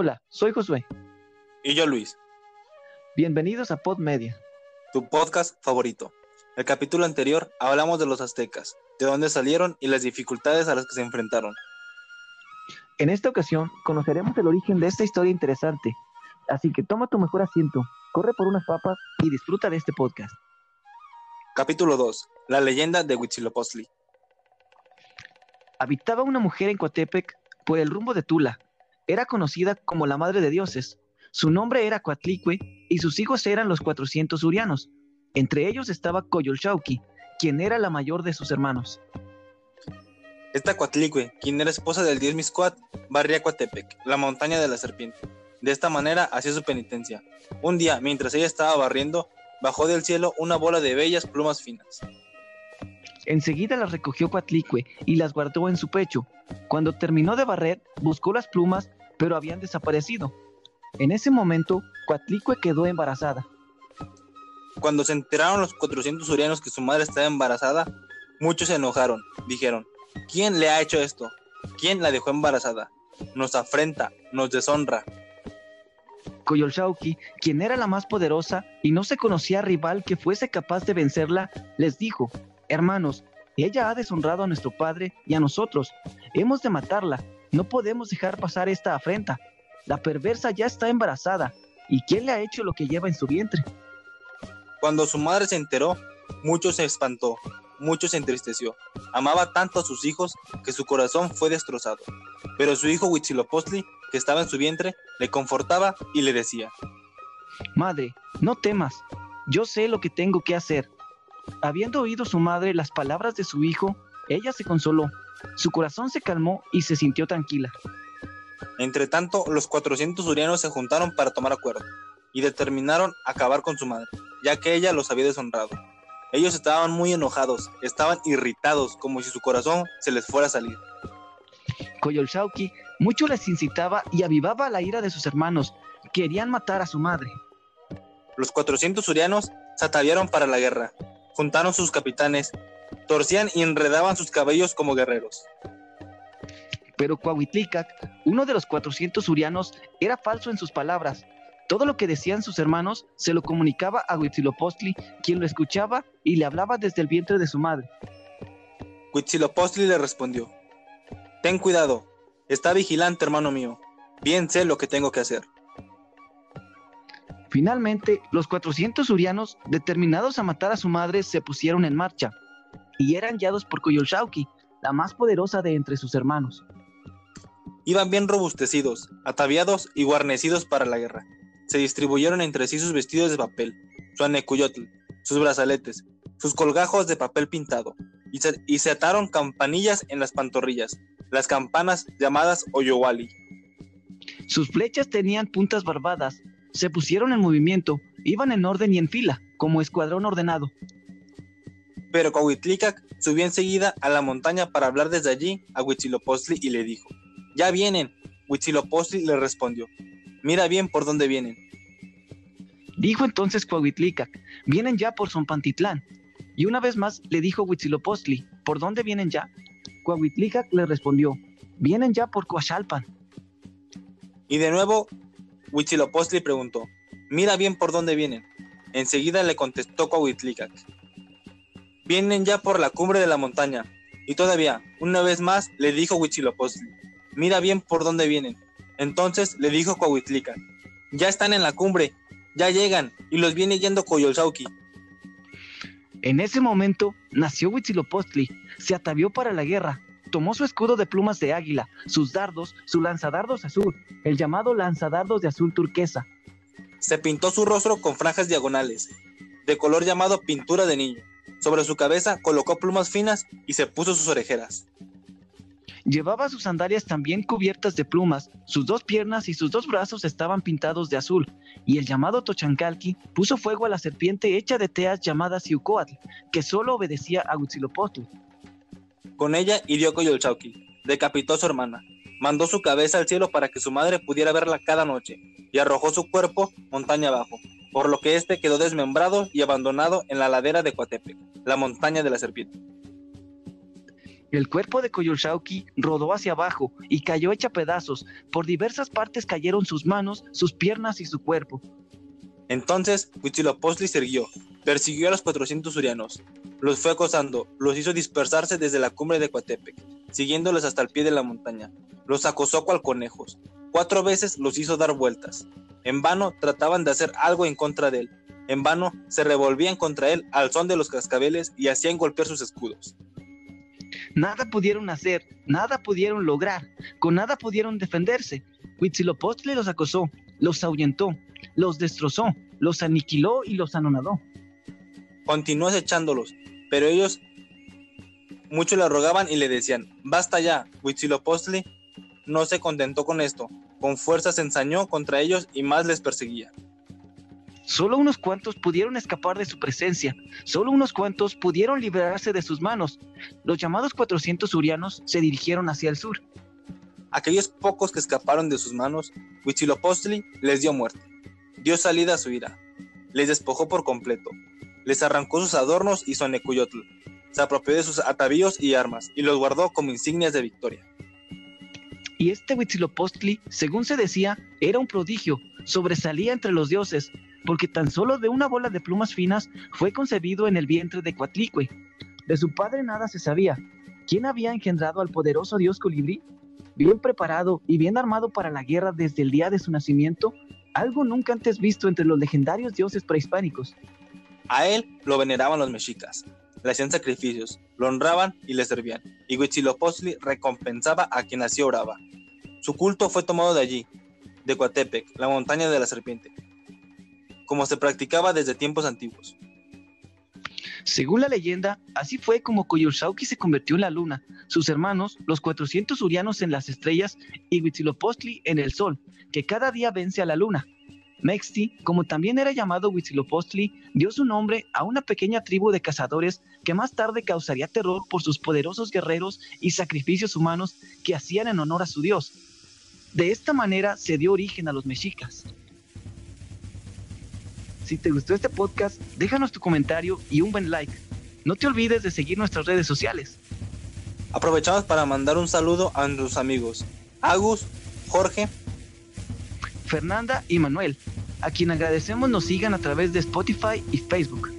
Hola, soy Josué. Y yo Luis. Bienvenidos a Pod Media, tu podcast favorito. El capítulo anterior hablamos de los aztecas, de dónde salieron y las dificultades a las que se enfrentaron. En esta ocasión conoceremos el origen de esta historia interesante, así que toma tu mejor asiento, corre por unas papas y disfruta de este podcast. Capítulo 2. La leyenda de Huitzilopochtli. Habitaba una mujer en Coatepec por el rumbo de Tula. Era conocida como la Madre de Dioses. Su nombre era Coatlicue y sus hijos eran los 400 urianos. Entre ellos estaba Coyolxauqui, quien era la mayor de sus hermanos. Esta Coatlicue, quien era esposa del dios Miscuat, barría Coatepec, la montaña de la serpiente. De esta manera hacía su penitencia. Un día, mientras ella estaba barriendo, bajó del cielo una bola de bellas plumas finas. Enseguida las recogió Coatlicue y las guardó en su pecho. Cuando terminó de barrer, buscó las plumas, pero habían desaparecido. En ese momento, Coatlicue quedó embarazada. Cuando se enteraron los 400 urianos que su madre estaba embarazada, muchos se enojaron. Dijeron, ¿quién le ha hecho esto? ¿Quién la dejó embarazada? Nos afrenta, nos deshonra. Coyolxauqui, quien era la más poderosa y no se conocía rival que fuese capaz de vencerla, les dijo, Hermanos, ella ha deshonrado a nuestro padre y a nosotros. Hemos de matarla. No podemos dejar pasar esta afrenta. La perversa ya está embarazada. ¿Y quién le ha hecho lo que lleva en su vientre? Cuando su madre se enteró, mucho se espantó, mucho se entristeció. Amaba tanto a sus hijos que su corazón fue destrozado. Pero su hijo Huitzilopochtli, que estaba en su vientre, le confortaba y le decía: Madre, no temas. Yo sé lo que tengo que hacer. Habiendo oído su madre las palabras de su hijo, ella se consoló. Su corazón se calmó y se sintió tranquila. Entre tanto, los 400 urianos se juntaron para tomar acuerdo y determinaron acabar con su madre, ya que ella los había deshonrado. Ellos estaban muy enojados, estaban irritados, como si su corazón se les fuera a salir. Coyolxauqui mucho les incitaba y avivaba la ira de sus hermanos. Querían matar a su madre. Los 400 urianos se ataviaron para la guerra, juntaron sus capitanes, torcían y enredaban sus cabellos como guerreros. Pero Coahuitlicac, uno de los 400 urianos, era falso en sus palabras. Todo lo que decían sus hermanos se lo comunicaba a Huitzilopochtli, quien lo escuchaba y le hablaba desde el vientre de su madre. Huitzilopochtli le respondió: Ten cuidado, está vigilante, hermano mío. Bien sé lo que tengo que hacer. Finalmente, los 400 urianos, determinados a matar a su madre, se pusieron en marcha y eran guiados por Coyolxauqui, la más poderosa de entre sus hermanos. Iban bien robustecidos, ataviados y guarnecidos para la guerra. Se distribuyeron entre sí sus vestidos de papel, su anecuyotl, sus brazaletes, sus colgajos de papel pintado, y se, y se ataron campanillas en las pantorrillas, las campanas llamadas Oyowali. Sus flechas tenían puntas barbadas se pusieron en movimiento, iban en orden y en fila, como escuadrón ordenado. Pero Coahuitlicac subió enseguida a la montaña para hablar desde allí a Huitzilopochtli y le dijo, ¡Ya vienen! Huitzilopochtli le respondió, ¡Mira bien por dónde vienen! Dijo entonces Coahuitlicac, vienen ya por Zompantitlán. Y una vez más le dijo Huitzilopochtli, ¿por dónde vienen ya? Coahuitlicac le respondió, vienen ya por Coachalpan. Y de nuevo Huitzilopochtli preguntó, mira bien por dónde vienen. Enseguida le contestó Coahuitlicac, vienen ya por la cumbre de la montaña. Y todavía, una vez más, le dijo Huitzilopochtli, mira bien por dónde vienen. Entonces le dijo Coahuitlicac, ya están en la cumbre, ya llegan, y los viene yendo Coyolxauqui. En ese momento nació Huitzilopochtli, se atavió para la guerra, tomó su escudo de plumas de águila, sus dardos, su lanzadardos azul, el llamado lanzadardos de azul turquesa. Se pintó su rostro con franjas diagonales, de color llamado pintura de niño. Sobre su cabeza colocó plumas finas y se puso sus orejeras. Llevaba sus sandalias también cubiertas de plumas, sus dos piernas y sus dos brazos estaban pintados de azul, y el llamado Tochancalqui puso fuego a la serpiente hecha de teas llamada Siucoatl, que solo obedecía a Huitzilopochtli. Con ella hirió Coyolxauqui, decapitó a su hermana, mandó su cabeza al cielo para que su madre pudiera verla cada noche, y arrojó su cuerpo montaña abajo, por lo que éste quedó desmembrado y abandonado en la ladera de Coatepec, la montaña de la serpiente. El cuerpo de Coyolxauhqui rodó hacia abajo y cayó hecha pedazos. Por diversas partes cayeron sus manos, sus piernas y su cuerpo. Entonces Huitzilopochtli se persiguió a los 400 surianos, los fue acosando, los hizo dispersarse desde la cumbre de Coatepec, siguiéndolos hasta el pie de la montaña. Los acosó cual conejos. Cuatro veces los hizo dar vueltas. En vano trataban de hacer algo en contra de él. En vano se revolvían contra él al son de los cascabeles y hacían golpear sus escudos. Nada pudieron hacer, nada pudieron lograr, con nada pudieron defenderse. Huitzilopochtli los acosó, los ahuyentó, los destrozó, los aniquiló y los anonadó. Continuó acechándolos, pero ellos mucho le rogaban y le decían, basta ya, Huitzilopochtli no se contentó con esto, con fuerza se ensañó contra ellos y más les perseguía. Solo unos cuantos pudieron escapar de su presencia, solo unos cuantos pudieron liberarse de sus manos. Los llamados 400 urianos se dirigieron hacia el sur. Aquellos pocos que escaparon de sus manos, Huitzilopochtli les dio muerte, dio salida a su ira, les despojó por completo, les arrancó sus adornos y su anecuyotl, se apropió de sus atavíos y armas y los guardó como insignias de victoria. Y este Huitzilopochtli, según se decía, era un prodigio, sobresalía entre los dioses, porque tan solo de una bola de plumas finas fue concebido en el vientre de Coatlicue. De su padre nada se sabía. ¿Quién había engendrado al poderoso dios colibrí? Bien preparado y bien armado para la guerra desde el día de su nacimiento, algo nunca antes visto entre los legendarios dioses prehispánicos. A él lo veneraban los mexicas, le hacían sacrificios, lo honraban y le servían, y Huitzilopochtli recompensaba a quien así oraba. Su culto fue tomado de allí, de Coatepec, la montaña de la serpiente, como se practicaba desde tiempos antiguos. Según la leyenda, así fue como Coyolxauhqui se convirtió en la luna, sus hermanos, los 400 urianos en las estrellas y Huitzilopochtli en el sol, que cada día vence a la luna. Mexti, como también era llamado Huitzilopochtli, dio su nombre a una pequeña tribu de cazadores que más tarde causaría terror por sus poderosos guerreros y sacrificios humanos que hacían en honor a su dios. De esta manera se dio origen a los mexicas. Si te gustó este podcast, déjanos tu comentario y un buen like. No te olvides de seguir nuestras redes sociales. Aprovechamos para mandar un saludo a nuestros amigos Agus, Jorge, Fernanda y Manuel, a quien agradecemos nos sigan a través de Spotify y Facebook.